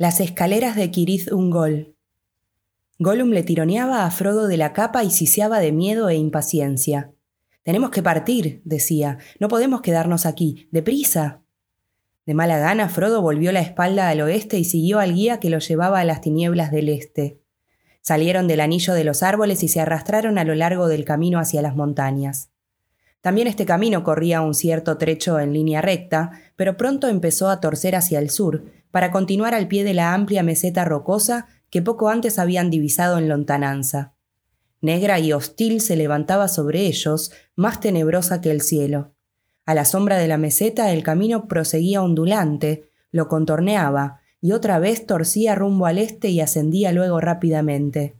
Las escaleras de Kirith Ungol. Gollum le tironeaba a Frodo de la capa y siseaba de miedo e impaciencia. Tenemos que partir, decía. No podemos quedarnos aquí. ¡Deprisa! De mala gana, Frodo volvió la espalda al oeste y siguió al guía que lo llevaba a las tinieblas del este. Salieron del anillo de los árboles y se arrastraron a lo largo del camino hacia las montañas. También este camino corría un cierto trecho en línea recta, pero pronto empezó a torcer hacia el sur, para continuar al pie de la amplia meseta rocosa que poco antes habían divisado en lontananza. Negra y hostil se levantaba sobre ellos, más tenebrosa que el cielo. A la sombra de la meseta el camino proseguía ondulante, lo contorneaba, y otra vez torcía rumbo al este y ascendía luego rápidamente.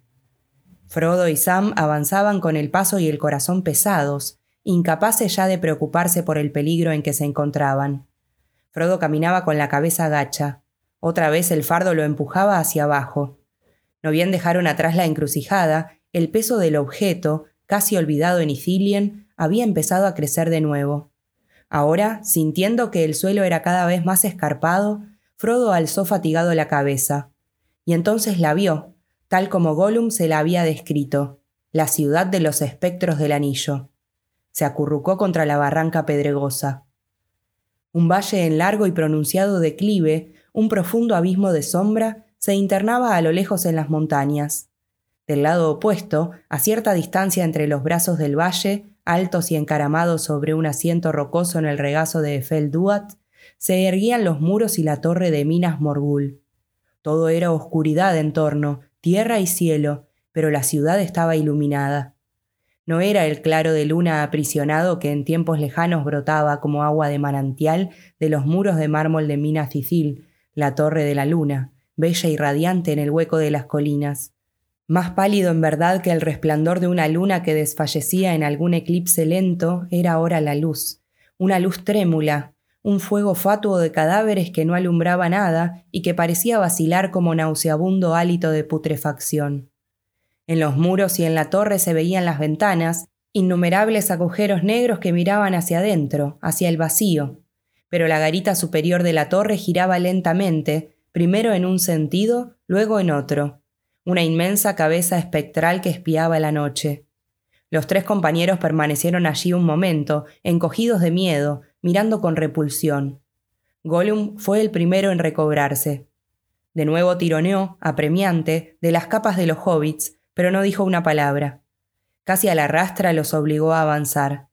Frodo y Sam avanzaban con el paso y el corazón pesados, incapaces ya de preocuparse por el peligro en que se encontraban. Frodo caminaba con la cabeza gacha. Otra vez el fardo lo empujaba hacia abajo. No bien dejaron atrás la encrucijada, el peso del objeto, casi olvidado en Ithilien, había empezado a crecer de nuevo. Ahora, sintiendo que el suelo era cada vez más escarpado, Frodo alzó fatigado la cabeza. Y entonces la vio, tal como Gollum se la había descrito, la ciudad de los espectros del anillo se acurrucó contra la barranca pedregosa. Un valle en largo y pronunciado declive, un profundo abismo de sombra, se internaba a lo lejos en las montañas. Del lado opuesto, a cierta distancia entre los brazos del valle, altos y encaramados sobre un asiento rocoso en el regazo de Efel Duat, se erguían los muros y la torre de Minas Morgul. Todo era oscuridad en torno, tierra y cielo, pero la ciudad estaba iluminada. No era el claro de luna aprisionado que en tiempos lejanos brotaba como agua de manantial de los muros de mármol de Minas Sicil, la torre de la luna, bella y radiante en el hueco de las colinas. Más pálido en verdad que el resplandor de una luna que desfallecía en algún eclipse lento, era ahora la luz, una luz trémula, un fuego fatuo de cadáveres que no alumbraba nada y que parecía vacilar como nauseabundo hálito de putrefacción. En los muros y en la torre se veían las ventanas, innumerables agujeros negros que miraban hacia adentro, hacia el vacío. Pero la garita superior de la torre giraba lentamente, primero en un sentido, luego en otro. Una inmensa cabeza espectral que espiaba la noche. Los tres compañeros permanecieron allí un momento, encogidos de miedo, mirando con repulsión. Gollum fue el primero en recobrarse. De nuevo tironeó, apremiante, de las capas de los hobbits, pero no dijo una palabra. Casi a la rastra los obligó a avanzar.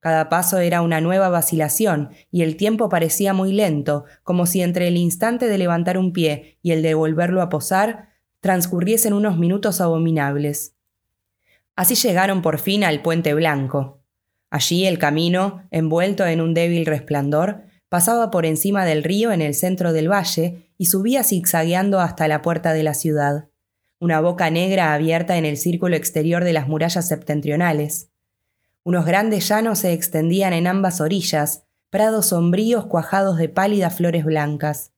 Cada paso era una nueva vacilación, y el tiempo parecía muy lento, como si entre el instante de levantar un pie y el de volverlo a posar transcurriesen unos minutos abominables. Así llegaron por fin al puente blanco. Allí el camino, envuelto en un débil resplandor, pasaba por encima del río en el centro del valle y subía zigzagueando hasta la puerta de la ciudad una boca negra abierta en el círculo exterior de las murallas septentrionales. Unos grandes llanos se extendían en ambas orillas, prados sombríos cuajados de pálidas flores blancas.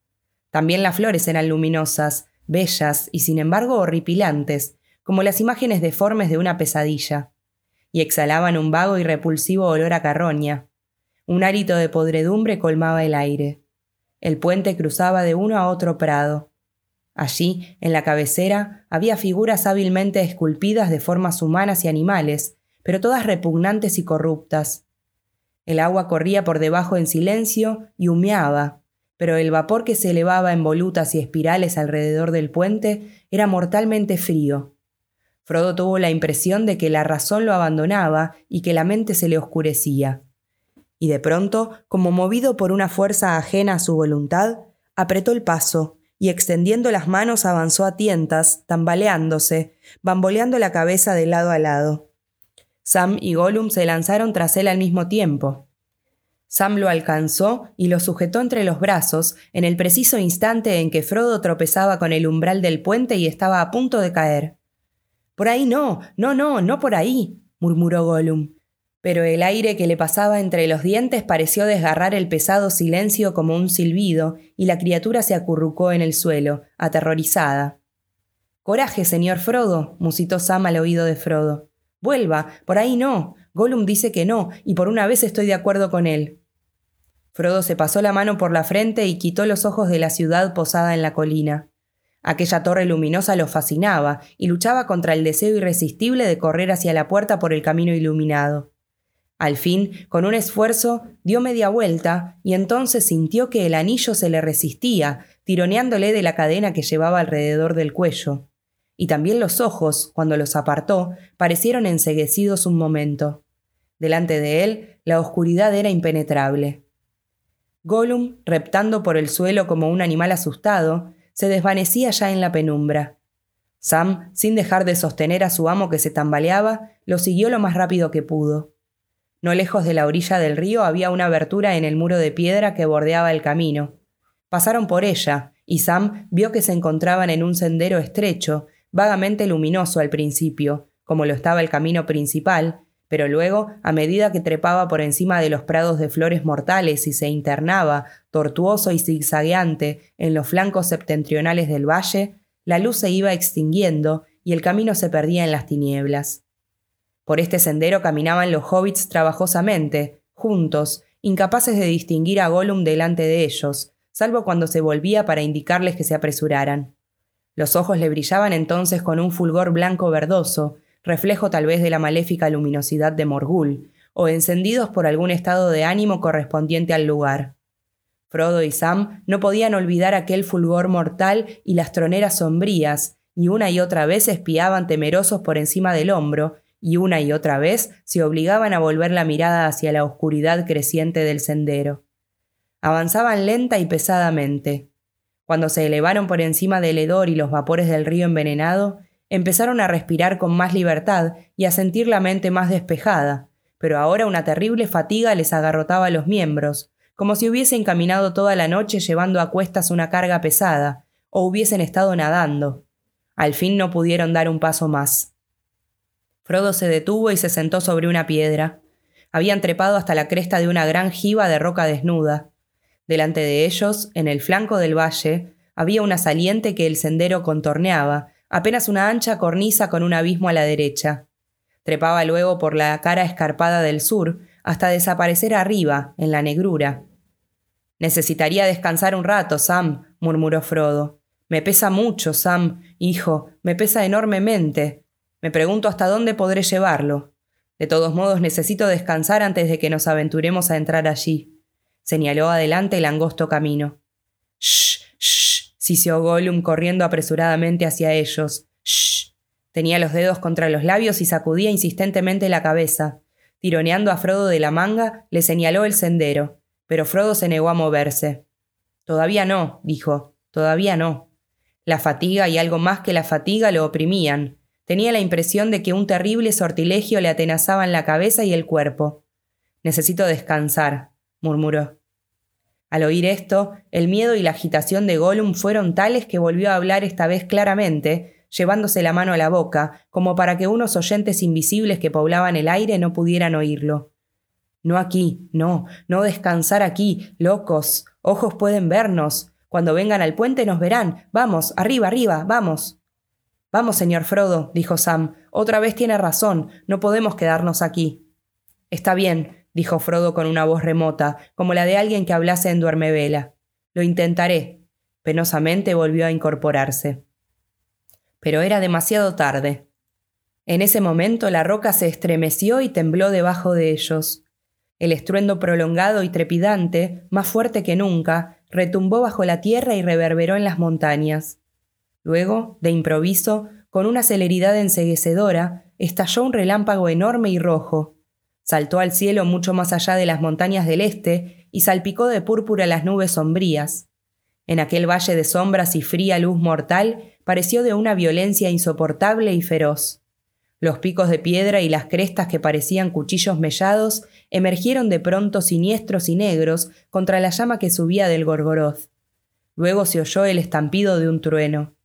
También las flores eran luminosas, bellas y sin embargo horripilantes, como las imágenes deformes de una pesadilla, y exhalaban un vago y repulsivo olor a carroña. Un hálito de podredumbre colmaba el aire. El puente cruzaba de uno a otro prado, Allí, en la cabecera, había figuras hábilmente esculpidas de formas humanas y animales, pero todas repugnantes y corruptas. El agua corría por debajo en silencio y humeaba, pero el vapor que se elevaba en volutas y espirales alrededor del puente era mortalmente frío. Frodo tuvo la impresión de que la razón lo abandonaba y que la mente se le oscurecía. Y de pronto, como movido por una fuerza ajena a su voluntad, apretó el paso y extendiendo las manos avanzó a tientas, tambaleándose, bamboleando la cabeza de lado a lado. Sam y Gollum se lanzaron tras él al mismo tiempo. Sam lo alcanzó y lo sujetó entre los brazos en el preciso instante en que Frodo tropezaba con el umbral del puente y estaba a punto de caer. Por ahí no, no, no, no por ahí, murmuró Gollum pero el aire que le pasaba entre los dientes pareció desgarrar el pesado silencio como un silbido, y la criatura se acurrucó en el suelo, aterrorizada. Coraje, señor Frodo, musitó Sam al oído de Frodo. Vuelva, por ahí no. Gollum dice que no, y por una vez estoy de acuerdo con él. Frodo se pasó la mano por la frente y quitó los ojos de la ciudad posada en la colina. Aquella torre luminosa lo fascinaba y luchaba contra el deseo irresistible de correr hacia la puerta por el camino iluminado. Al fin, con un esfuerzo, dio media vuelta y entonces sintió que el anillo se le resistía, tironeándole de la cadena que llevaba alrededor del cuello. Y también los ojos, cuando los apartó, parecieron enseguecidos un momento. Delante de él, la oscuridad era impenetrable. Gollum, reptando por el suelo como un animal asustado, se desvanecía ya en la penumbra. Sam, sin dejar de sostener a su amo que se tambaleaba, lo siguió lo más rápido que pudo. No lejos de la orilla del río había una abertura en el muro de piedra que bordeaba el camino. Pasaron por ella, y Sam vio que se encontraban en un sendero estrecho, vagamente luminoso al principio, como lo estaba el camino principal, pero luego, a medida que trepaba por encima de los prados de flores mortales y se internaba, tortuoso y zigzagueante, en los flancos septentrionales del valle, la luz se iba extinguiendo y el camino se perdía en las tinieblas. Por este sendero caminaban los hobbits trabajosamente, juntos, incapaces de distinguir a Gollum delante de ellos, salvo cuando se volvía para indicarles que se apresuraran. Los ojos le brillaban entonces con un fulgor blanco verdoso, reflejo tal vez de la maléfica luminosidad de Morgul, o encendidos por algún estado de ánimo correspondiente al lugar. Frodo y Sam no podían olvidar aquel fulgor mortal y las troneras sombrías, y una y otra vez espiaban temerosos por encima del hombro, y una y otra vez se obligaban a volver la mirada hacia la oscuridad creciente del sendero. Avanzaban lenta y pesadamente. Cuando se elevaron por encima del hedor y los vapores del río envenenado, empezaron a respirar con más libertad y a sentir la mente más despejada, pero ahora una terrible fatiga les agarrotaba los miembros, como si hubiesen caminado toda la noche llevando a cuestas una carga pesada, o hubiesen estado nadando. Al fin no pudieron dar un paso más. Frodo se detuvo y se sentó sobre una piedra. Habían trepado hasta la cresta de una gran jiba de roca desnuda. Delante de ellos, en el flanco del valle, había una saliente que el sendero contorneaba, apenas una ancha cornisa con un abismo a la derecha. Trepaba luego por la cara escarpada del sur, hasta desaparecer arriba, en la negrura. Necesitaría descansar un rato, Sam, murmuró Frodo. Me pesa mucho, Sam, hijo, me pesa enormemente. Me pregunto hasta dónde podré llevarlo. De todos modos, necesito descansar antes de que nos aventuremos a entrar allí. Señaló adelante el angosto camino. Shh, shh, siseó Gollum corriendo apresuradamente hacia ellos. Shh. Tenía los dedos contra los labios y sacudía insistentemente la cabeza. Tironeando a Frodo de la manga, le señaló el sendero, pero Frodo se negó a moverse. Todavía no, dijo, todavía no. La fatiga y algo más que la fatiga lo oprimían, Tenía la impresión de que un terrible sortilegio le atenazaba en la cabeza y el cuerpo. Necesito descansar, murmuró. Al oír esto, el miedo y la agitación de Gollum fueron tales que volvió a hablar esta vez claramente, llevándose la mano a la boca, como para que unos oyentes invisibles que poblaban el aire no pudieran oírlo. No aquí, no, no descansar aquí, locos, ojos pueden vernos. Cuando vengan al puente nos verán. Vamos, arriba, arriba, vamos. Vamos, señor Frodo, dijo Sam, otra vez tiene razón, no podemos quedarnos aquí. Está bien, dijo Frodo con una voz remota, como la de alguien que hablase en duermevela. Lo intentaré. Penosamente volvió a incorporarse. Pero era demasiado tarde. En ese momento la roca se estremeció y tembló debajo de ellos. El estruendo prolongado y trepidante, más fuerte que nunca, retumbó bajo la tierra y reverberó en las montañas. Luego, de improviso, con una celeridad enseguecedora, estalló un relámpago enorme y rojo. Saltó al cielo mucho más allá de las montañas del este y salpicó de púrpura las nubes sombrías. En aquel valle de sombras y fría luz mortal pareció de una violencia insoportable y feroz. Los picos de piedra y las crestas que parecían cuchillos mellados emergieron de pronto siniestros y negros contra la llama que subía del Gorgoroth. Luego se oyó el estampido de un trueno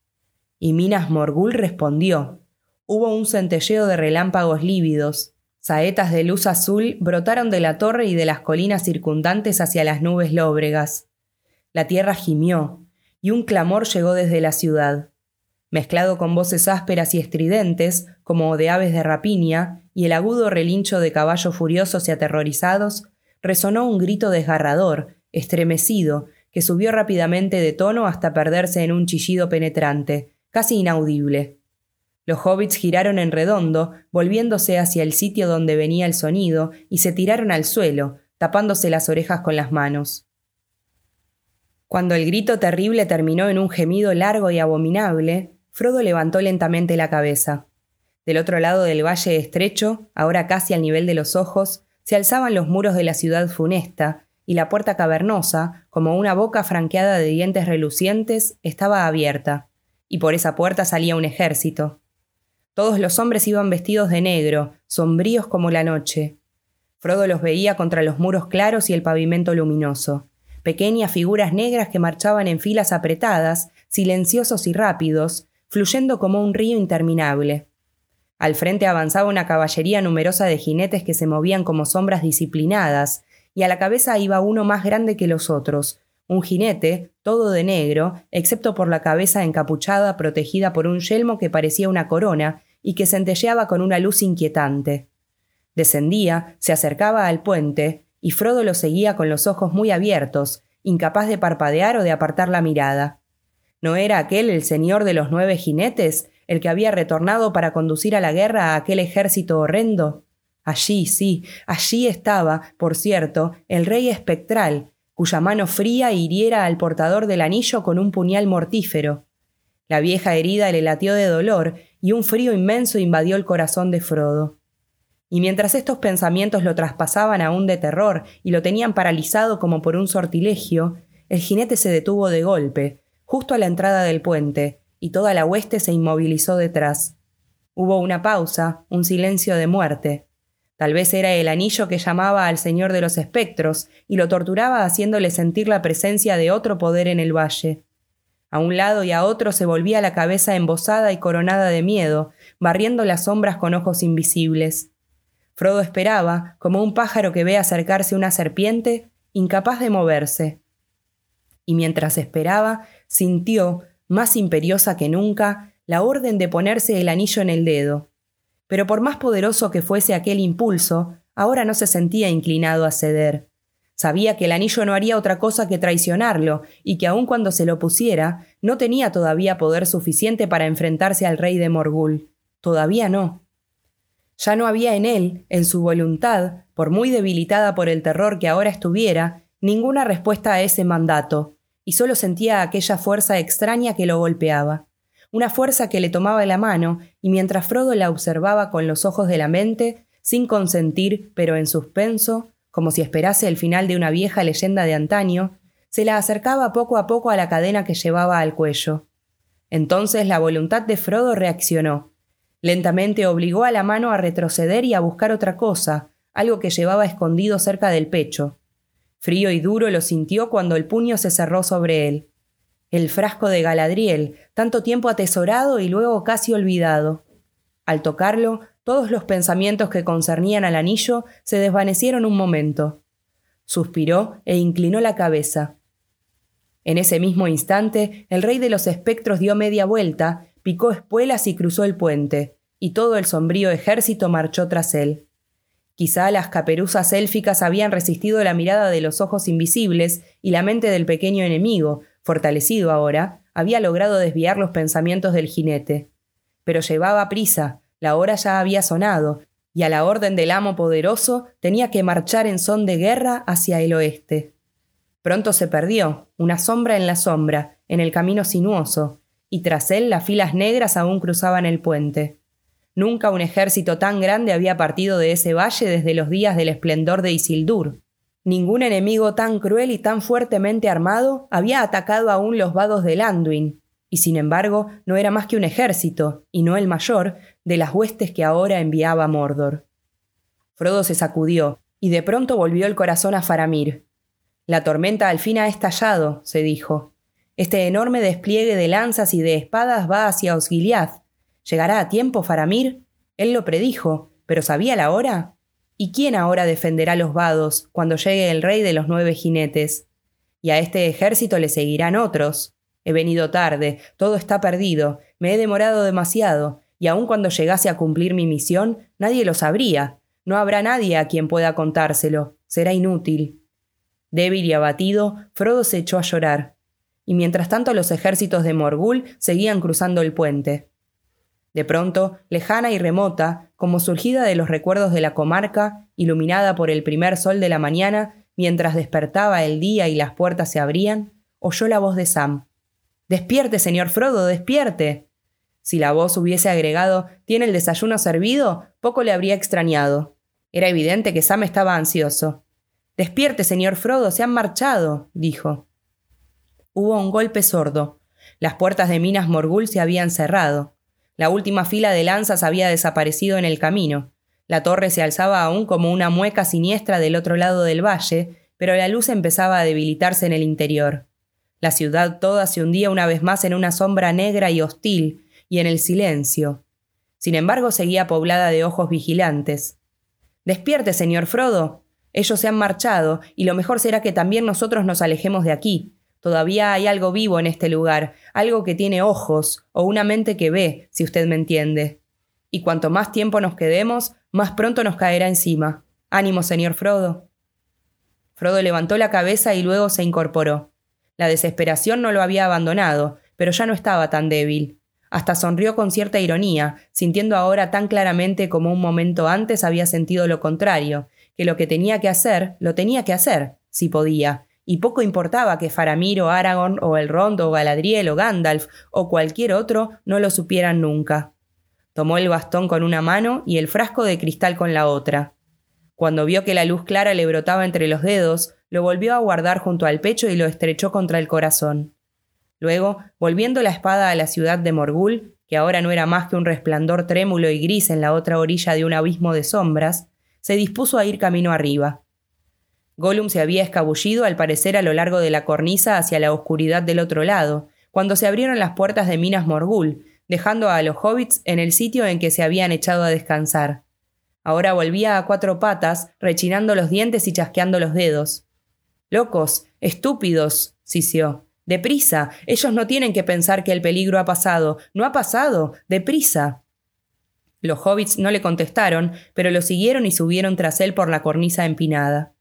y Minas Morgul respondió. Hubo un centelleo de relámpagos lívidos. Saetas de luz azul brotaron de la torre y de las colinas circundantes hacia las nubes lóbregas. La tierra gimió, y un clamor llegó desde la ciudad. Mezclado con voces ásperas y estridentes, como de aves de rapiña, y el agudo relincho de caballos furiosos y aterrorizados, resonó un grito desgarrador, estremecido, que subió rápidamente de tono hasta perderse en un chillido penetrante, casi inaudible. Los hobbits giraron en redondo, volviéndose hacia el sitio donde venía el sonido, y se tiraron al suelo, tapándose las orejas con las manos. Cuando el grito terrible terminó en un gemido largo y abominable, Frodo levantó lentamente la cabeza. Del otro lado del valle estrecho, ahora casi al nivel de los ojos, se alzaban los muros de la ciudad funesta, y la puerta cavernosa, como una boca franqueada de dientes relucientes, estaba abierta, y por esa puerta salía un ejército. Todos los hombres iban vestidos de negro, sombríos como la noche. Frodo los veía contra los muros claros y el pavimento luminoso. Pequeñas figuras negras que marchaban en filas apretadas, silenciosos y rápidos, fluyendo como un río interminable. Al frente avanzaba una caballería numerosa de jinetes que se movían como sombras disciplinadas, y a la cabeza iba uno más grande que los otros, un jinete, todo de negro, excepto por la cabeza encapuchada protegida por un yelmo que parecía una corona y que centelleaba con una luz inquietante. Descendía, se acercaba al puente, y Frodo lo seguía con los ojos muy abiertos, incapaz de parpadear o de apartar la mirada. ¿No era aquel el señor de los nueve jinetes, el que había retornado para conducir a la guerra a aquel ejército horrendo? Allí, sí, allí estaba, por cierto, el rey espectral, cuya mano fría hiriera al portador del anillo con un puñal mortífero. La vieja herida le latió de dolor y un frío inmenso invadió el corazón de Frodo. Y mientras estos pensamientos lo traspasaban aún de terror y lo tenían paralizado como por un sortilegio, el jinete se detuvo de golpe, justo a la entrada del puente, y toda la hueste se inmovilizó detrás. Hubo una pausa, un silencio de muerte. Tal vez era el anillo que llamaba al Señor de los Espectros y lo torturaba haciéndole sentir la presencia de otro poder en el valle. A un lado y a otro se volvía la cabeza embosada y coronada de miedo, barriendo las sombras con ojos invisibles. Frodo esperaba, como un pájaro que ve acercarse una serpiente, incapaz de moverse. Y mientras esperaba, sintió, más imperiosa que nunca, la orden de ponerse el anillo en el dedo pero por más poderoso que fuese aquel impulso, ahora no se sentía inclinado a ceder. Sabía que el anillo no haría otra cosa que traicionarlo, y que aun cuando se lo pusiera, no tenía todavía poder suficiente para enfrentarse al rey de Morgul. Todavía no. Ya no había en él, en su voluntad, por muy debilitada por el terror que ahora estuviera, ninguna respuesta a ese mandato, y solo sentía aquella fuerza extraña que lo golpeaba una fuerza que le tomaba la mano, y mientras Frodo la observaba con los ojos de la mente, sin consentir, pero en suspenso, como si esperase el final de una vieja leyenda de antaño, se la acercaba poco a poco a la cadena que llevaba al cuello. Entonces la voluntad de Frodo reaccionó. Lentamente obligó a la mano a retroceder y a buscar otra cosa, algo que llevaba escondido cerca del pecho. Frío y duro lo sintió cuando el puño se cerró sobre él el frasco de Galadriel, tanto tiempo atesorado y luego casi olvidado. Al tocarlo, todos los pensamientos que concernían al anillo se desvanecieron un momento. Suspiró e inclinó la cabeza. En ese mismo instante, el rey de los espectros dio media vuelta, picó espuelas y cruzó el puente, y todo el sombrío ejército marchó tras él. Quizá las caperuzas élficas habían resistido la mirada de los ojos invisibles y la mente del pequeño enemigo, fortalecido ahora, había logrado desviar los pensamientos del jinete. Pero llevaba prisa, la hora ya había sonado, y a la orden del amo poderoso tenía que marchar en son de guerra hacia el oeste. Pronto se perdió, una sombra en la sombra, en el camino sinuoso, y tras él las filas negras aún cruzaban el puente. Nunca un ejército tan grande había partido de ese valle desde los días del esplendor de Isildur. Ningún enemigo tan cruel y tan fuertemente armado había atacado aún los vados de Anduin, y sin embargo no era más que un ejército, y no el mayor, de las huestes que ahora enviaba Mordor. Frodo se sacudió, y de pronto volvió el corazón a Faramir. La tormenta al fin ha estallado, se dijo. Este enorme despliegue de lanzas y de espadas va hacia Osgiliath. ¿Llegará a tiempo Faramir? Él lo predijo, pero ¿sabía la hora? ¿Y quién ahora defenderá los vados cuando llegue el rey de los nueve jinetes? Y a este ejército le seguirán otros. He venido tarde, todo está perdido, me he demorado demasiado, y aun cuando llegase a cumplir mi misión, nadie lo sabría. No habrá nadie a quien pueda contárselo. Será inútil. Débil y abatido, Frodo se echó a llorar. Y mientras tanto los ejércitos de Morgul seguían cruzando el puente. De pronto, lejana y remota, como surgida de los recuerdos de la comarca, iluminada por el primer sol de la mañana, mientras despertaba el día y las puertas se abrían, oyó la voz de Sam. Despierte, señor Frodo, despierte. Si la voz hubiese agregado ¿Tiene el desayuno servido? poco le habría extrañado. Era evidente que Sam estaba ansioso. Despierte, señor Frodo, se han marchado, dijo. Hubo un golpe sordo. Las puertas de Minas Morgul se habían cerrado. La última fila de lanzas había desaparecido en el camino. La torre se alzaba aún como una mueca siniestra del otro lado del valle, pero la luz empezaba a debilitarse en el interior. La ciudad toda se hundía una vez más en una sombra negra y hostil, y en el silencio. Sin embargo, seguía poblada de ojos vigilantes. Despierte, señor Frodo. Ellos se han marchado, y lo mejor será que también nosotros nos alejemos de aquí. Todavía hay algo vivo en este lugar, algo que tiene ojos, o una mente que ve, si usted me entiende. Y cuanto más tiempo nos quedemos, más pronto nos caerá encima. Ánimo, señor Frodo. Frodo levantó la cabeza y luego se incorporó. La desesperación no lo había abandonado, pero ya no estaba tan débil. Hasta sonrió con cierta ironía, sintiendo ahora tan claramente como un momento antes había sentido lo contrario, que lo que tenía que hacer, lo tenía que hacer, si podía, y poco importaba que Faramir o Aragorn o Elrond o Galadriel o Gandalf o cualquier otro no lo supieran nunca. Tomó el bastón con una mano y el frasco de cristal con la otra. Cuando vio que la luz clara le brotaba entre los dedos, lo volvió a guardar junto al pecho y lo estrechó contra el corazón. Luego, volviendo la espada a la ciudad de Morgul, que ahora no era más que un resplandor trémulo y gris en la otra orilla de un abismo de sombras, se dispuso a ir camino arriba. Gollum se había escabullido al parecer a lo largo de la cornisa hacia la oscuridad del otro lado, cuando se abrieron las puertas de Minas Morgul, dejando a los hobbits en el sitio en que se habían echado a descansar. Ahora volvía a cuatro patas, rechinando los dientes y chasqueando los dedos. Locos, estúpidos, sisió. Deprisa. Ellos no tienen que pensar que el peligro ha pasado. No ha pasado. Deprisa. Los hobbits no le contestaron, pero lo siguieron y subieron tras él por la cornisa empinada.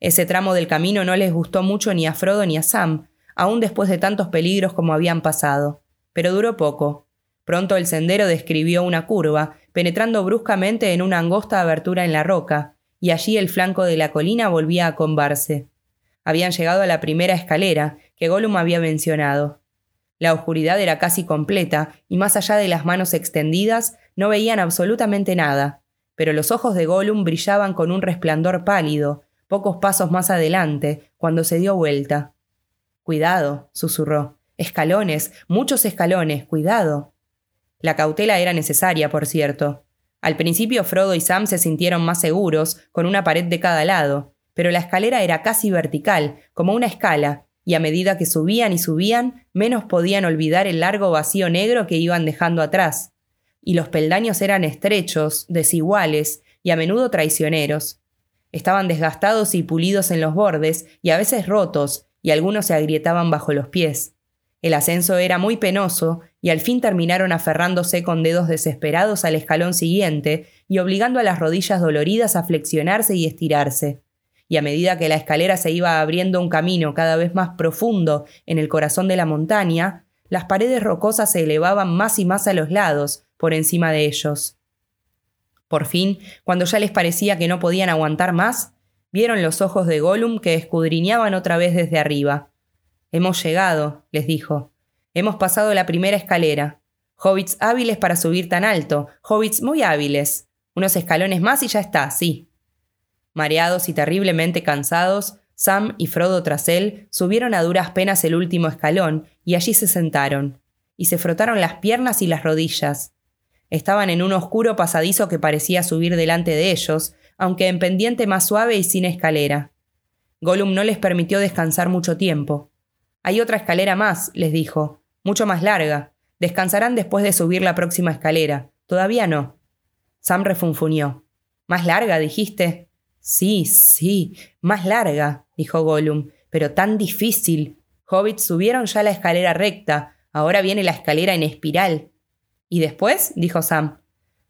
Ese tramo del camino no les gustó mucho ni a Frodo ni a Sam, aun después de tantos peligros como habían pasado. Pero duró poco. Pronto el sendero describió una curva, penetrando bruscamente en una angosta abertura en la roca, y allí el flanco de la colina volvía a combarse habían llegado a la primera escalera que Gollum había mencionado. La oscuridad era casi completa, y más allá de las manos extendidas no veían absolutamente nada, pero los ojos de Gollum brillaban con un resplandor pálido, pocos pasos más adelante, cuando se dio vuelta. Cuidado, susurró. Escalones, muchos escalones, cuidado. La cautela era necesaria, por cierto. Al principio Frodo y Sam se sintieron más seguros, con una pared de cada lado, pero la escalera era casi vertical, como una escala, y a medida que subían y subían, menos podían olvidar el largo vacío negro que iban dejando atrás. Y los peldaños eran estrechos, desiguales, y a menudo traicioneros. Estaban desgastados y pulidos en los bordes, y a veces rotos, y algunos se agrietaban bajo los pies. El ascenso era muy penoso, y al fin terminaron aferrándose con dedos desesperados al escalón siguiente y obligando a las rodillas doloridas a flexionarse y estirarse y a medida que la escalera se iba abriendo un camino cada vez más profundo en el corazón de la montaña, las paredes rocosas se elevaban más y más a los lados, por encima de ellos. Por fin, cuando ya les parecía que no podían aguantar más, vieron los ojos de Gollum que escudriñaban otra vez desde arriba. Hemos llegado, les dijo. Hemos pasado la primera escalera. Hobbits hábiles para subir tan alto, hobbits muy hábiles. Unos escalones más y ya está, sí. Mareados y terriblemente cansados, Sam y Frodo tras él subieron a duras penas el último escalón y allí se sentaron, y se frotaron las piernas y las rodillas. Estaban en un oscuro pasadizo que parecía subir delante de ellos, aunque en pendiente más suave y sin escalera. Gollum no les permitió descansar mucho tiempo. Hay otra escalera más, les dijo, mucho más larga. Descansarán después de subir la próxima escalera. Todavía no. Sam refunfuñó. ¿Más larga, dijiste? Sí, sí, más larga, dijo Gollum, pero tan difícil. Hobbits subieron ya la escalera recta, ahora viene la escalera en espiral. ¿Y después? dijo Sam.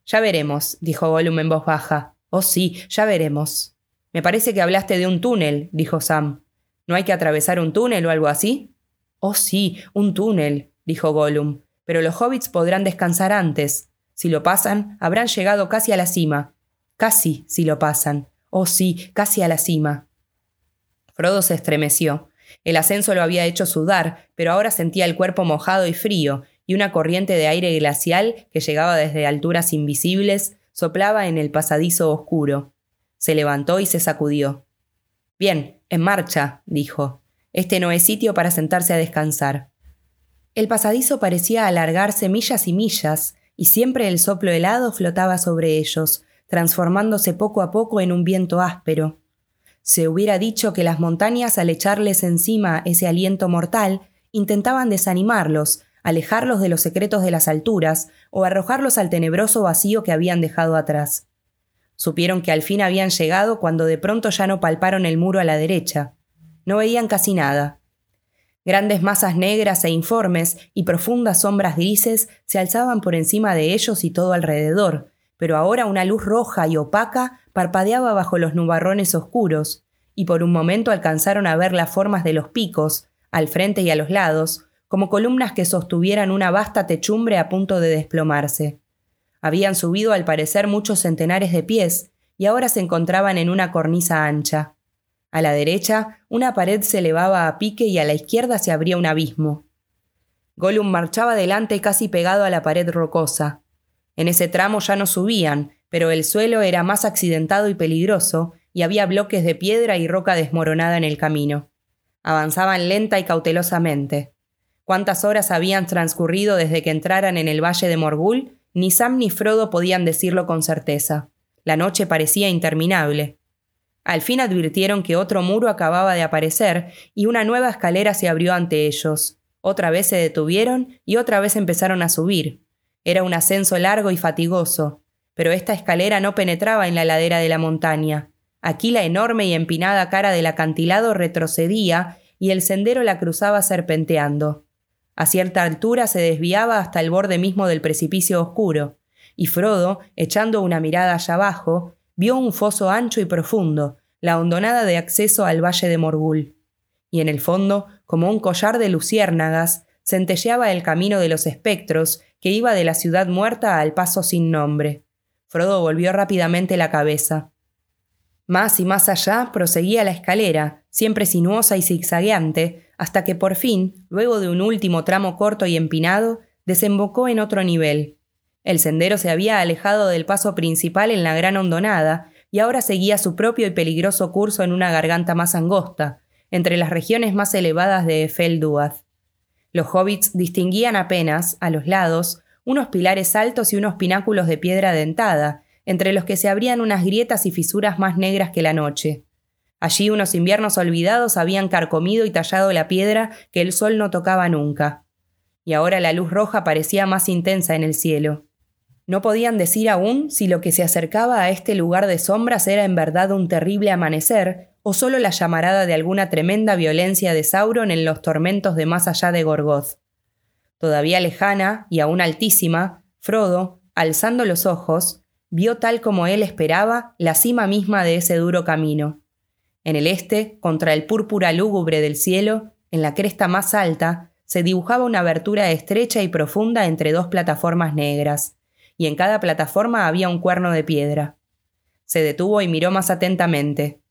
Ya veremos, dijo Gollum en voz baja. Oh sí, ya veremos. Me parece que hablaste de un túnel, dijo Sam. ¿No hay que atravesar un túnel o algo así? Oh, sí, un túnel, dijo Gollum, pero los hobbits podrán descansar antes. Si lo pasan, habrán llegado casi a la cima. Casi, si lo pasan. Oh, sí, casi a la cima. Frodo se estremeció. El ascenso lo había hecho sudar, pero ahora sentía el cuerpo mojado y frío, y una corriente de aire glacial que llegaba desde alturas invisibles soplaba en el pasadizo oscuro. Se levantó y se sacudió. Bien, en marcha, dijo. Este no es sitio para sentarse a descansar. El pasadizo parecía alargarse millas y millas, y siempre el soplo helado flotaba sobre ellos, transformándose poco a poco en un viento áspero. Se hubiera dicho que las montañas, al echarles encima ese aliento mortal, intentaban desanimarlos, alejarlos de los secretos de las alturas o arrojarlos al tenebroso vacío que habían dejado atrás. Supieron que al fin habían llegado cuando de pronto ya no palparon el muro a la derecha. No veían casi nada. Grandes masas negras e informes y profundas sombras grises se alzaban por encima de ellos y todo alrededor, pero ahora una luz roja y opaca parpadeaba bajo los nubarrones oscuros, y por un momento alcanzaron a ver las formas de los picos, al frente y a los lados, como columnas que sostuvieran una vasta techumbre a punto de desplomarse. Habían subido al parecer muchos centenares de pies, y ahora se encontraban en una cornisa ancha. A la derecha, una pared se elevaba a pique y a la izquierda se abría un abismo. Gollum marchaba delante casi pegado a la pared rocosa. En ese tramo ya no subían, pero el suelo era más accidentado y peligroso, y había bloques de piedra y roca desmoronada en el camino. Avanzaban lenta y cautelosamente. Cuántas horas habían transcurrido desde que entraran en el valle de Morgul, ni Sam ni Frodo podían decirlo con certeza. La noche parecía interminable. Al fin advirtieron que otro muro acababa de aparecer y una nueva escalera se abrió ante ellos. Otra vez se detuvieron y otra vez empezaron a subir. Era un ascenso largo y fatigoso, pero esta escalera no penetraba en la ladera de la montaña. Aquí la enorme y empinada cara del acantilado retrocedía y el sendero la cruzaba serpenteando. A cierta altura se desviaba hasta el borde mismo del precipicio oscuro, y Frodo, echando una mirada allá abajo, vio un foso ancho y profundo, la hondonada de acceso al valle de Morgul. Y en el fondo, como un collar de luciérnagas, centelleaba el camino de los espectros que iba de la ciudad muerta al paso sin nombre. Frodo volvió rápidamente la cabeza. Más y más allá proseguía la escalera, siempre sinuosa y zigzagueante, hasta que por fin, luego de un último tramo corto y empinado, desembocó en otro nivel. El sendero se había alejado del paso principal en la gran hondonada, y ahora seguía su propio y peligroso curso en una garganta más angosta, entre las regiones más elevadas de Efelduath. Los hobbits distinguían apenas, a los lados, unos pilares altos y unos pináculos de piedra dentada, entre los que se abrían unas grietas y fisuras más negras que la noche. Allí unos inviernos olvidados habían carcomido y tallado la piedra que el sol no tocaba nunca. Y ahora la luz roja parecía más intensa en el cielo. No podían decir aún si lo que se acercaba a este lugar de sombras era en verdad un terrible amanecer o solo la llamarada de alguna tremenda violencia de Sauron en los tormentos de más allá de Gorgoth. Todavía lejana y aún altísima, Frodo, alzando los ojos, vio tal como él esperaba la cima misma de ese duro camino. En el este, contra el púrpura lúgubre del cielo, en la cresta más alta, se dibujaba una abertura estrecha y profunda entre dos plataformas negras, y en cada plataforma había un cuerno de piedra. Se detuvo y miró más atentamente.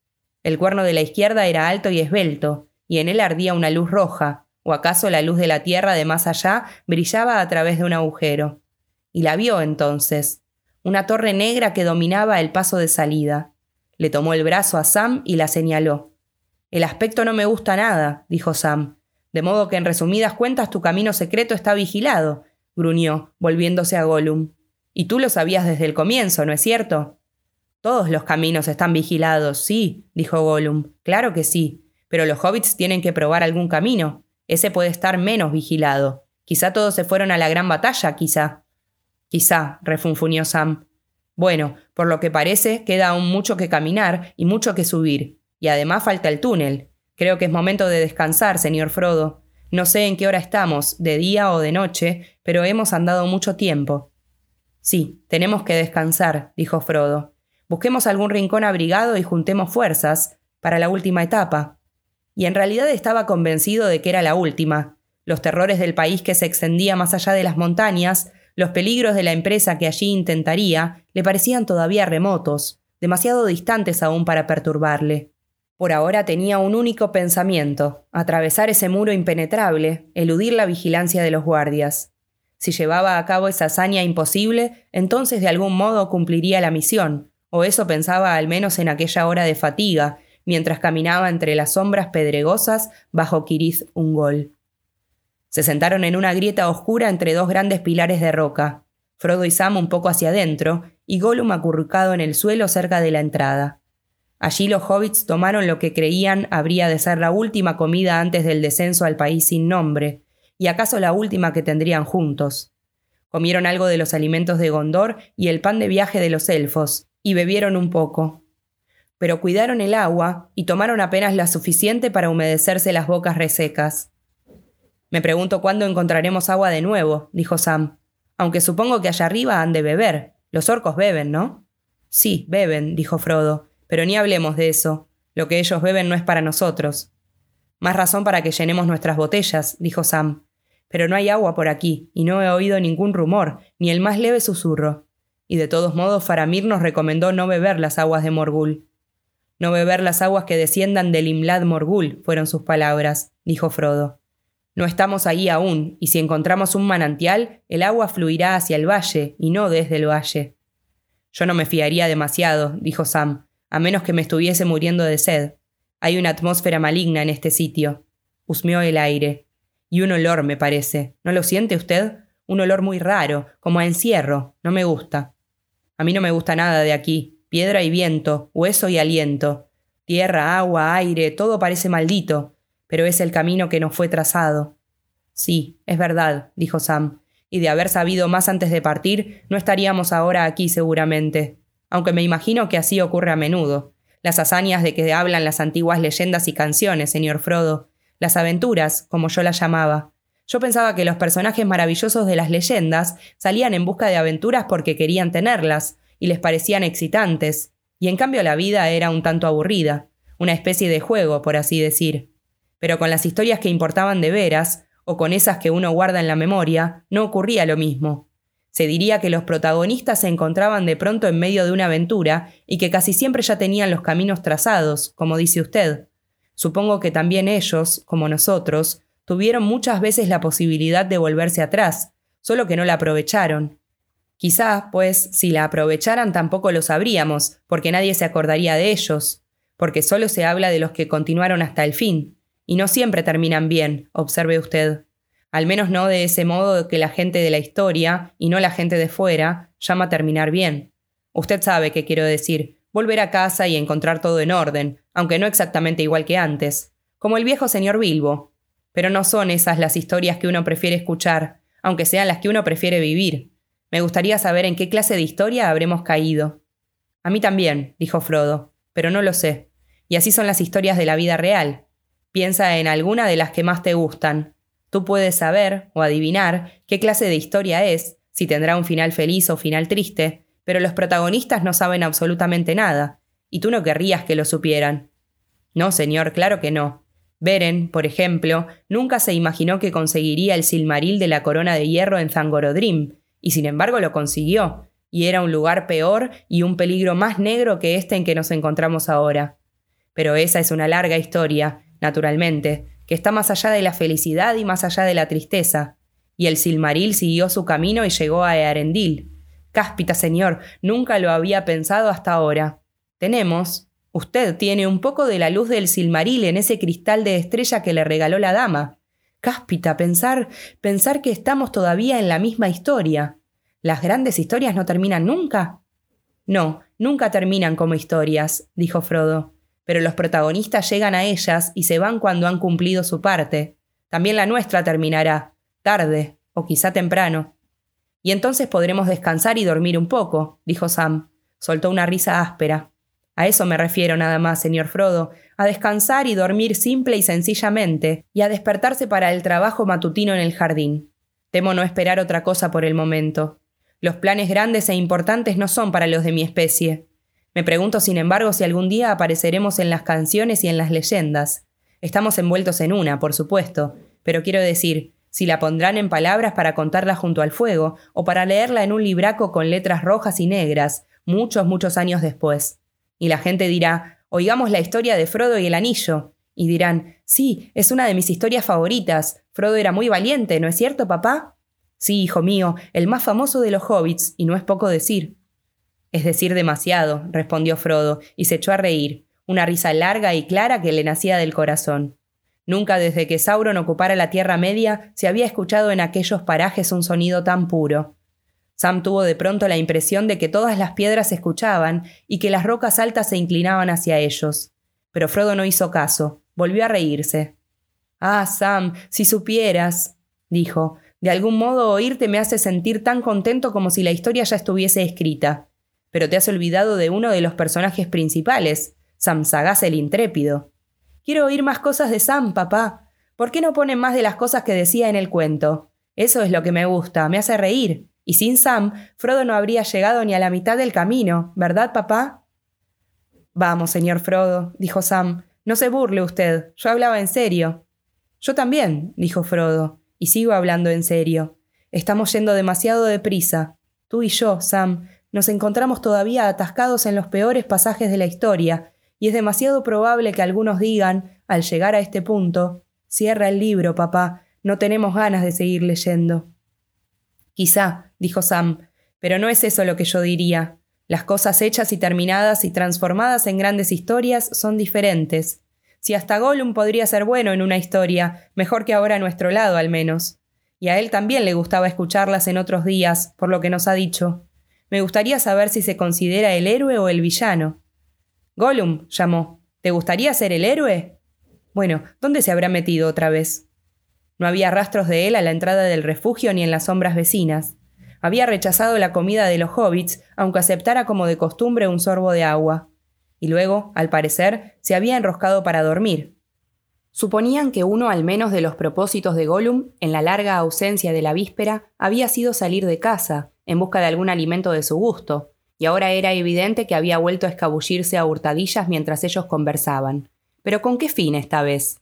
El cuerno de la izquierda era alto y esbelto, y en él ardía una luz roja, o acaso la luz de la tierra de más allá brillaba a través de un agujero. Y la vio entonces, una torre negra que dominaba el paso de salida. Le tomó el brazo a Sam y la señaló. El aspecto no me gusta nada, dijo Sam. De modo que en resumidas cuentas tu camino secreto está vigilado, gruñó, volviéndose a Gollum. Y tú lo sabías desde el comienzo, ¿no es cierto? Todos los caminos están vigilados, sí, dijo Gollum. Claro que sí. Pero los hobbits tienen que probar algún camino. Ese puede estar menos vigilado. Quizá todos se fueron a la gran batalla, quizá. Quizá, refunfuñó Sam. Bueno, por lo que parece, queda aún mucho que caminar y mucho que subir. Y además falta el túnel. Creo que es momento de descansar, señor Frodo. No sé en qué hora estamos, de día o de noche, pero hemos andado mucho tiempo. Sí, tenemos que descansar, dijo Frodo. Busquemos algún rincón abrigado y juntemos fuerzas para la última etapa. y en realidad estaba convencido de que era la última. Los terrores del país que se extendía más allá de las montañas, los peligros de la empresa que allí intentaría, le parecían todavía remotos, demasiado distantes aún para perturbarle. Por ahora tenía un único pensamiento, atravesar ese muro impenetrable, eludir la vigilancia de los guardias. Si llevaba a cabo esa hazaña imposible, entonces de algún modo cumpliría la misión, o eso pensaba al menos en aquella hora de fatiga, mientras caminaba entre las sombras pedregosas bajo Kiriz Ungol. Se sentaron en una grieta oscura entre dos grandes pilares de roca, Frodo y Sam un poco hacia adentro, y Gollum acurrucado en el suelo cerca de la entrada. Allí los hobbits tomaron lo que creían habría de ser la última comida antes del descenso al país sin nombre, y acaso la última que tendrían juntos. Comieron algo de los alimentos de Gondor y el pan de viaje de los elfos, y bebieron un poco. Pero cuidaron el agua y tomaron apenas la suficiente para humedecerse las bocas resecas. Me pregunto cuándo encontraremos agua de nuevo, dijo Sam. Aunque supongo que allá arriba han de beber. Los orcos beben, ¿no? Sí, beben, dijo Frodo, pero ni hablemos de eso. Lo que ellos beben no es para nosotros. Más razón para que llenemos nuestras botellas, dijo Sam. Pero no hay agua por aquí, y no he oído ningún rumor, ni el más leve susurro. Y de todos modos Faramir nos recomendó no beber las aguas de Morgul. No beber las aguas que desciendan del Imlad Morgul, fueron sus palabras, dijo Frodo. No estamos ahí aún, y si encontramos un manantial, el agua fluirá hacia el valle, y no desde el valle. Yo no me fiaría demasiado, dijo Sam, a menos que me estuviese muriendo de sed. Hay una atmósfera maligna en este sitio. Husmeó el aire. Y un olor, me parece. ¿No lo siente usted? Un olor muy raro, como a encierro. No me gusta. A mí no me gusta nada de aquí. Piedra y viento, hueso y aliento. Tierra, agua, aire, todo parece maldito pero es el camino que nos fue trazado. Sí, es verdad, dijo Sam, y de haber sabido más antes de partir, no estaríamos ahora aquí seguramente, aunque me imagino que así ocurre a menudo. Las hazañas de que hablan las antiguas leyendas y canciones, señor Frodo, las aventuras, como yo las llamaba. Yo pensaba que los personajes maravillosos de las leyendas salían en busca de aventuras porque querían tenerlas, y les parecían excitantes, y en cambio la vida era un tanto aburrida, una especie de juego, por así decir. Pero con las historias que importaban de veras, o con esas que uno guarda en la memoria, no ocurría lo mismo. Se diría que los protagonistas se encontraban de pronto en medio de una aventura y que casi siempre ya tenían los caminos trazados, como dice usted. Supongo que también ellos, como nosotros, tuvieron muchas veces la posibilidad de volverse atrás, solo que no la aprovecharon. Quizá, pues, si la aprovecharan tampoco lo sabríamos, porque nadie se acordaría de ellos, porque solo se habla de los que continuaron hasta el fin. Y no siempre terminan bien, observe usted. Al menos no de ese modo que la gente de la historia, y no la gente de fuera, llama terminar bien. Usted sabe qué quiero decir, volver a casa y encontrar todo en orden, aunque no exactamente igual que antes, como el viejo señor Bilbo. Pero no son esas las historias que uno prefiere escuchar, aunque sean las que uno prefiere vivir. Me gustaría saber en qué clase de historia habremos caído. A mí también, dijo Frodo, pero no lo sé. Y así son las historias de la vida real, Piensa en alguna de las que más te gustan. Tú puedes saber o adivinar qué clase de historia es, si tendrá un final feliz o final triste, pero los protagonistas no saben absolutamente nada, y tú no querrías que lo supieran. No, señor, claro que no. Beren, por ejemplo, nunca se imaginó que conseguiría el Silmaril de la corona de hierro en Zangorodrim, y sin embargo lo consiguió, y era un lugar peor y un peligro más negro que este en que nos encontramos ahora. Pero esa es una larga historia, naturalmente, que está más allá de la felicidad y más allá de la tristeza. Y el Silmaril siguió su camino y llegó a Earendil. Cáspita, señor, nunca lo había pensado hasta ahora. Tenemos, usted tiene un poco de la luz del Silmaril en ese cristal de estrella que le regaló la dama. Cáspita, pensar, pensar que estamos todavía en la misma historia. ¿Las grandes historias no terminan nunca? No, nunca terminan como historias, dijo Frodo pero los protagonistas llegan a ellas y se van cuando han cumplido su parte. También la nuestra terminará, tarde, o quizá temprano. Y entonces podremos descansar y dormir un poco, dijo Sam. Soltó una risa áspera. A eso me refiero nada más, señor Frodo, a descansar y dormir simple y sencillamente, y a despertarse para el trabajo matutino en el jardín. Temo no esperar otra cosa por el momento. Los planes grandes e importantes no son para los de mi especie. Me pregunto, sin embargo, si algún día apareceremos en las canciones y en las leyendas. Estamos envueltos en una, por supuesto, pero quiero decir, si la pondrán en palabras para contarla junto al fuego, o para leerla en un libraco con letras rojas y negras, muchos, muchos años después. Y la gente dirá, oigamos la historia de Frodo y el anillo. Y dirán, sí, es una de mis historias favoritas. Frodo era muy valiente, ¿no es cierto, papá? Sí, hijo mío, el más famoso de los hobbits, y no es poco decir. Es decir demasiado, respondió Frodo, y se echó a reír, una risa larga y clara que le nacía del corazón. Nunca desde que Sauron ocupara la Tierra Media se había escuchado en aquellos parajes un sonido tan puro. Sam tuvo de pronto la impresión de que todas las piedras escuchaban y que las rocas altas se inclinaban hacia ellos. Pero Frodo no hizo caso, volvió a reírse. Ah, Sam, si supieras, dijo, de algún modo oírte me hace sentir tan contento como si la historia ya estuviese escrita. Pero te has olvidado de uno de los personajes principales, Sam Sagaz el intrépido. Quiero oír más cosas de Sam, papá. ¿Por qué no ponen más de las cosas que decía en el cuento? Eso es lo que me gusta, me hace reír. Y sin Sam, Frodo no habría llegado ni a la mitad del camino, ¿verdad, papá? Vamos, señor Frodo, dijo Sam. No se burle usted, yo hablaba en serio. Yo también, dijo Frodo, y sigo hablando en serio. Estamos yendo demasiado deprisa. Tú y yo, Sam, nos encontramos todavía atascados en los peores pasajes de la historia, y es demasiado probable que algunos digan, al llegar a este punto, Cierra el libro, papá, no tenemos ganas de seguir leyendo. Quizá, dijo Sam, pero no es eso lo que yo diría. Las cosas hechas y terminadas y transformadas en grandes historias son diferentes. Si hasta Gollum podría ser bueno en una historia, mejor que ahora a nuestro lado al menos. Y a él también le gustaba escucharlas en otros días, por lo que nos ha dicho. Me gustaría saber si se considera el héroe o el villano. Gollum, llamó. ¿Te gustaría ser el héroe? Bueno, ¿dónde se habrá metido otra vez? No había rastros de él a la entrada del refugio ni en las sombras vecinas. Había rechazado la comida de los hobbits, aunque aceptara como de costumbre un sorbo de agua. Y luego, al parecer, se había enroscado para dormir. Suponían que uno al menos de los propósitos de Gollum, en la larga ausencia de la víspera, había sido salir de casa, en busca de algún alimento de su gusto, y ahora era evidente que había vuelto a escabullirse a hurtadillas mientras ellos conversaban. Pero ¿con qué fin esta vez?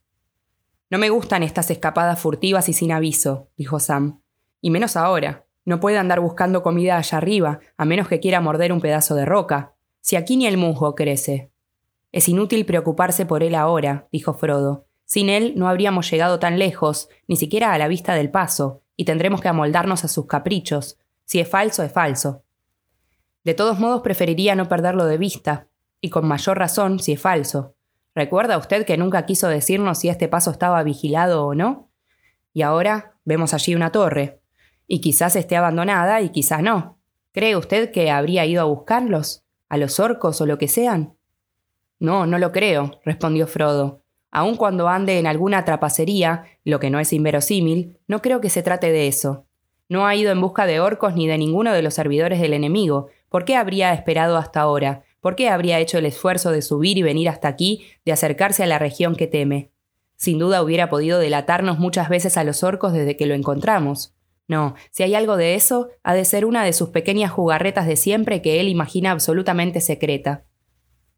No me gustan estas escapadas furtivas y sin aviso, dijo Sam. Y menos ahora. No puede andar buscando comida allá arriba, a menos que quiera morder un pedazo de roca. Si aquí ni el musgo crece. Es inútil preocuparse por él ahora, dijo Frodo. Sin él no habríamos llegado tan lejos, ni siquiera a la vista del paso, y tendremos que amoldarnos a sus caprichos. Si es falso, es falso. De todos modos, preferiría no perderlo de vista, y con mayor razón si es falso. ¿Recuerda usted que nunca quiso decirnos si este paso estaba vigilado o no? Y ahora vemos allí una torre, y quizás esté abandonada y quizás no. ¿Cree usted que habría ido a buscarlos? ¿A los orcos o lo que sean? No, no lo creo, respondió Frodo. Aun cuando ande en alguna trapacería, lo que no es inverosímil, no creo que se trate de eso. No ha ido en busca de orcos ni de ninguno de los servidores del enemigo, ¿Por qué habría esperado hasta ahora? ¿Por qué habría hecho el esfuerzo de subir y venir hasta aquí, de acercarse a la región que teme? Sin duda hubiera podido delatarnos muchas veces a los orcos desde que lo encontramos. No, si hay algo de eso, ha de ser una de sus pequeñas jugarretas de siempre que él imagina absolutamente secreta.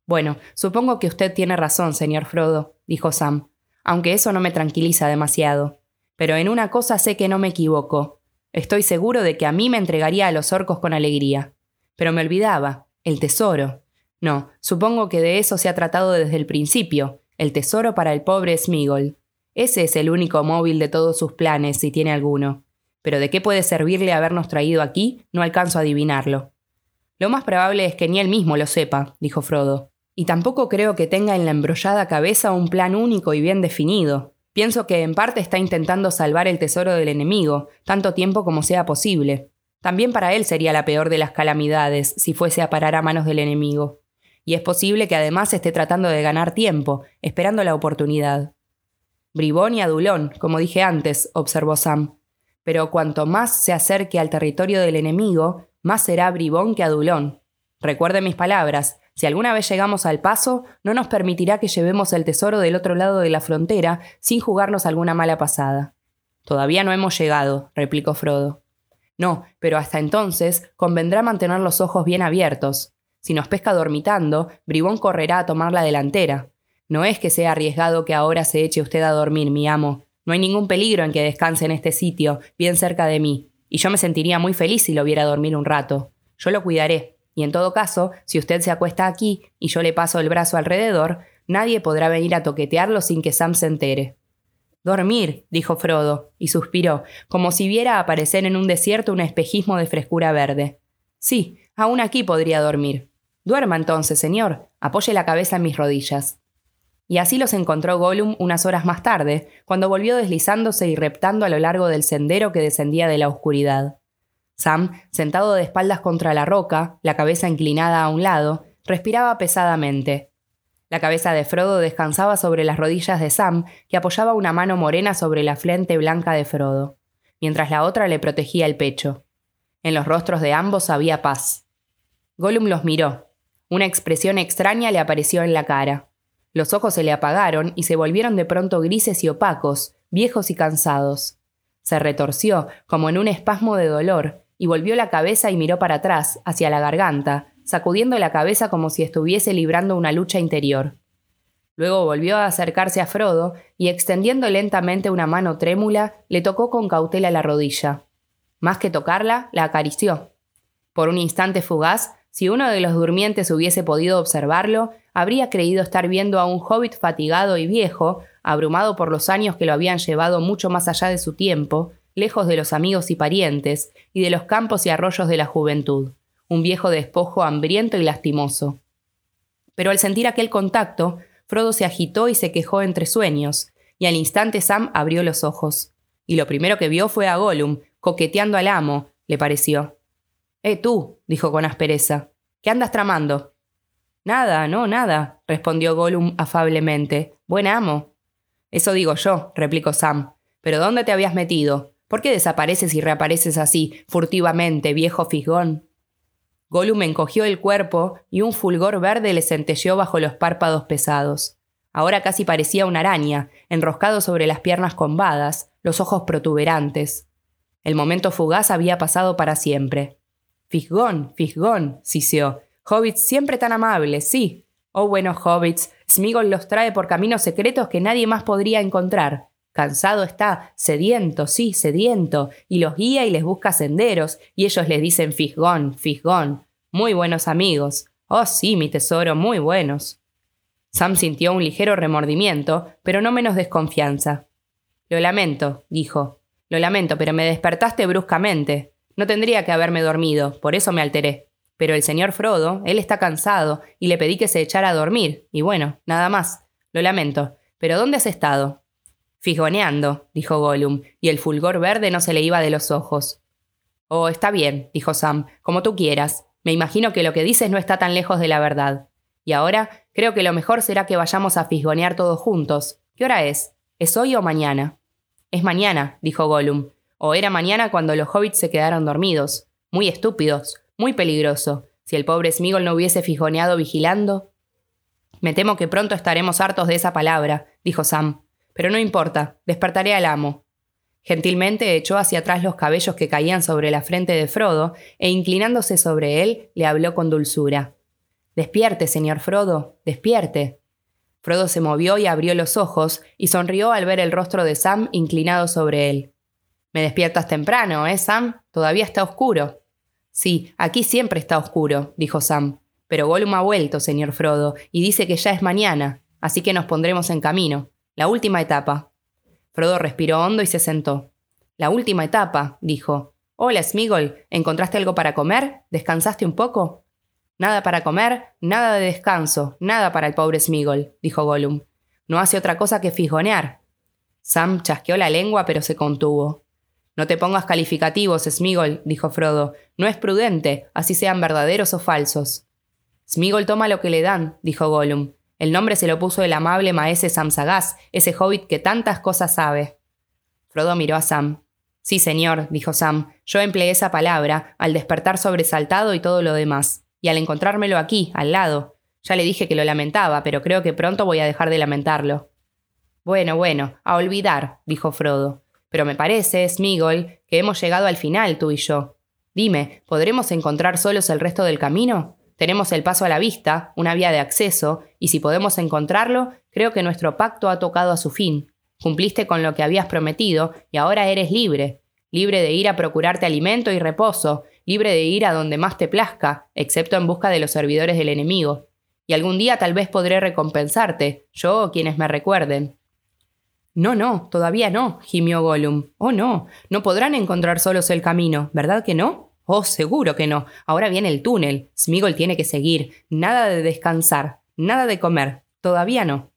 Bueno, supongo que usted tiene razón, señor Frodo, dijo Sam, aunque eso no me tranquiliza demasiado. Pero en una cosa sé que no me equivoco. Estoy seguro de que a mí me entregaría a los orcos con alegría. Pero me olvidaba, el tesoro. No, supongo que de eso se ha tratado desde el principio, el tesoro para el pobre Smigol. Ese es el único móvil de todos sus planes, si tiene alguno. Pero de qué puede servirle habernos traído aquí, no alcanzo a adivinarlo. Lo más probable es que ni él mismo lo sepa, dijo Frodo. Y tampoco creo que tenga en la embrollada cabeza un plan único y bien definido. Pienso que en parte está intentando salvar el tesoro del enemigo, tanto tiempo como sea posible. También para él sería la peor de las calamidades si fuese a parar a manos del enemigo. Y es posible que además esté tratando de ganar tiempo, esperando la oportunidad. Bribón y adulón, como dije antes, observó Sam. Pero cuanto más se acerque al territorio del enemigo, más será bribón que adulón. Recuerde mis palabras, si alguna vez llegamos al paso, no nos permitirá que llevemos el tesoro del otro lado de la frontera sin jugarnos alguna mala pasada. Todavía no hemos llegado, replicó Frodo. No, pero hasta entonces convendrá mantener los ojos bien abiertos. Si nos pesca dormitando, Bribón correrá a tomar la delantera. No es que sea arriesgado que ahora se eche usted a dormir, mi amo. No hay ningún peligro en que descanse en este sitio, bien cerca de mí, y yo me sentiría muy feliz si lo viera dormir un rato. Yo lo cuidaré, y en todo caso, si usted se acuesta aquí y yo le paso el brazo alrededor, nadie podrá venir a toquetearlo sin que Sam se entere. Dormir, dijo Frodo, y suspiró, como si viera aparecer en un desierto un espejismo de frescura verde. Sí, aún aquí podría dormir. Duerma entonces, señor. Apoye la cabeza en mis rodillas. Y así los encontró Gollum unas horas más tarde, cuando volvió deslizándose y reptando a lo largo del sendero que descendía de la oscuridad. Sam, sentado de espaldas contra la roca, la cabeza inclinada a un lado, respiraba pesadamente. La cabeza de Frodo descansaba sobre las rodillas de Sam, que apoyaba una mano morena sobre la frente blanca de Frodo, mientras la otra le protegía el pecho. En los rostros de ambos había paz. Gollum los miró. Una expresión extraña le apareció en la cara. Los ojos se le apagaron y se volvieron de pronto grises y opacos, viejos y cansados. Se retorció, como en un espasmo de dolor, y volvió la cabeza y miró para atrás, hacia la garganta, sacudiendo la cabeza como si estuviese librando una lucha interior. Luego volvió a acercarse a Frodo y extendiendo lentamente una mano trémula, le tocó con cautela la rodilla. Más que tocarla, la acarició. Por un instante fugaz, si uno de los durmientes hubiese podido observarlo, habría creído estar viendo a un hobbit fatigado y viejo, abrumado por los años que lo habían llevado mucho más allá de su tiempo, lejos de los amigos y parientes, y de los campos y arroyos de la juventud, un viejo despojo hambriento y lastimoso. Pero al sentir aquel contacto, Frodo se agitó y se quejó entre sueños, y al instante Sam abrió los ojos. Y lo primero que vio fue a Gollum, coqueteando al amo, le pareció. Eh, tú, dijo con aspereza. ¿Qué andas tramando? Nada, no, nada, respondió Gollum afablemente. Buen amo. Eso digo yo, replicó Sam. ¿Pero dónde te habías metido? ¿Por qué desapareces y reapareces así, furtivamente, viejo fisgón? Gollum encogió el cuerpo y un fulgor verde le centelleó bajo los párpados pesados. Ahora casi parecía una araña, enroscado sobre las piernas combadas, los ojos protuberantes. El momento fugaz había pasado para siempre. Fisgón, Fisgón, siseó. Hobbits siempre tan amables, sí. Oh, buenos hobbits, Smigol los trae por caminos secretos que nadie más podría encontrar. Cansado está, sediento, sí, sediento, y los guía y les busca senderos, y ellos les dicen Fisgón, Fisgón. Muy buenos amigos. Oh, sí, mi tesoro, muy buenos. Sam sintió un ligero remordimiento, pero no menos desconfianza. Lo lamento, dijo. Lo lamento, pero me despertaste bruscamente. No tendría que haberme dormido, por eso me alteré. Pero el señor Frodo, él está cansado, y le pedí que se echara a dormir, y bueno, nada más. Lo lamento. ¿Pero dónde has estado? Figoneando, dijo Gollum, y el fulgor verde no se le iba de los ojos. Oh, está bien, dijo Sam, como tú quieras. Me imagino que lo que dices no está tan lejos de la verdad. Y ahora creo que lo mejor será que vayamos a fisgonear todos juntos. ¿Qué hora es? ¿Es hoy o mañana? Es mañana, dijo Gollum. O era mañana cuando los hobbits se quedaron dormidos. Muy estúpidos, muy peligroso. Si el pobre Smigol no hubiese fijoneado vigilando. Me temo que pronto estaremos hartos de esa palabra, dijo Sam. Pero no importa, despertaré al amo. Gentilmente echó hacia atrás los cabellos que caían sobre la frente de Frodo, e inclinándose sobre él, le habló con dulzura. Despierte, señor Frodo, despierte. Frodo se movió y abrió los ojos, y sonrió al ver el rostro de Sam inclinado sobre él. Me despiertas temprano, ¿eh, Sam? Todavía está oscuro. Sí, aquí siempre está oscuro, dijo Sam. Pero Gollum ha vuelto, señor Frodo, y dice que ya es mañana, así que nos pondremos en camino. La última etapa. Frodo respiró hondo y se sentó. La última etapa, dijo. Hola, Smigol, ¿encontraste algo para comer? ¿Descansaste un poco? Nada para comer, nada de descanso, nada para el pobre Smigol, dijo Gollum. No hace otra cosa que fijonear. Sam chasqueó la lengua pero se contuvo. No te pongas calificativos, Smigol, dijo Frodo. No es prudente, así sean verdaderos o falsos. Smigol toma lo que le dan, dijo Gollum. El nombre se lo puso el amable maese Sam Sagaz, ese hobbit que tantas cosas sabe. Frodo miró a Sam. Sí, señor, dijo Sam. Yo empleé esa palabra, al despertar sobresaltado y todo lo demás. Y al encontrármelo aquí, al lado. Ya le dije que lo lamentaba, pero creo que pronto voy a dejar de lamentarlo. Bueno, bueno, a olvidar, dijo Frodo. Pero me parece, Smigol, que hemos llegado al final, tú y yo. Dime, ¿podremos encontrar solos el resto del camino? Tenemos el paso a la vista, una vía de acceso, y si podemos encontrarlo, creo que nuestro pacto ha tocado a su fin. Cumpliste con lo que habías prometido y ahora eres libre. Libre de ir a procurarte alimento y reposo, libre de ir a donde más te plazca, excepto en busca de los servidores del enemigo. Y algún día tal vez podré recompensarte, yo o quienes me recuerden. No, no, todavía no, gimió Gollum. Oh, no, no podrán encontrar solos el camino, ¿verdad que no? Oh, seguro que no. Ahora viene el túnel. Smigol tiene que seguir. Nada de descansar. Nada de comer. Todavía no.